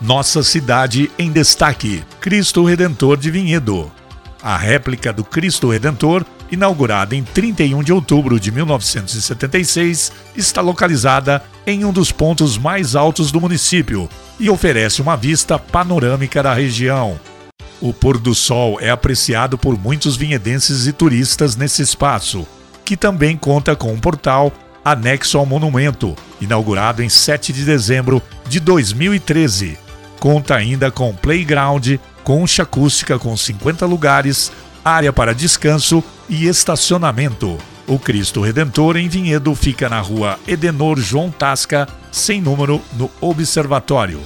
Nossa Cidade em Destaque Cristo Redentor de Vinhedo. A réplica do Cristo Redentor, inaugurada em 31 de outubro de 1976, está localizada em um dos pontos mais altos do município e oferece uma vista panorâmica da região. O pôr do sol é apreciado por muitos vinhedenses e turistas nesse espaço, que também conta com um portal anexo ao monumento, inaugurado em 7 de dezembro de 2013 Conta ainda com playground, concha acústica com 50 lugares, área para descanso e estacionamento. O Cristo Redentor em Vinhedo fica na rua Edenor João Tasca, sem número, no Observatório.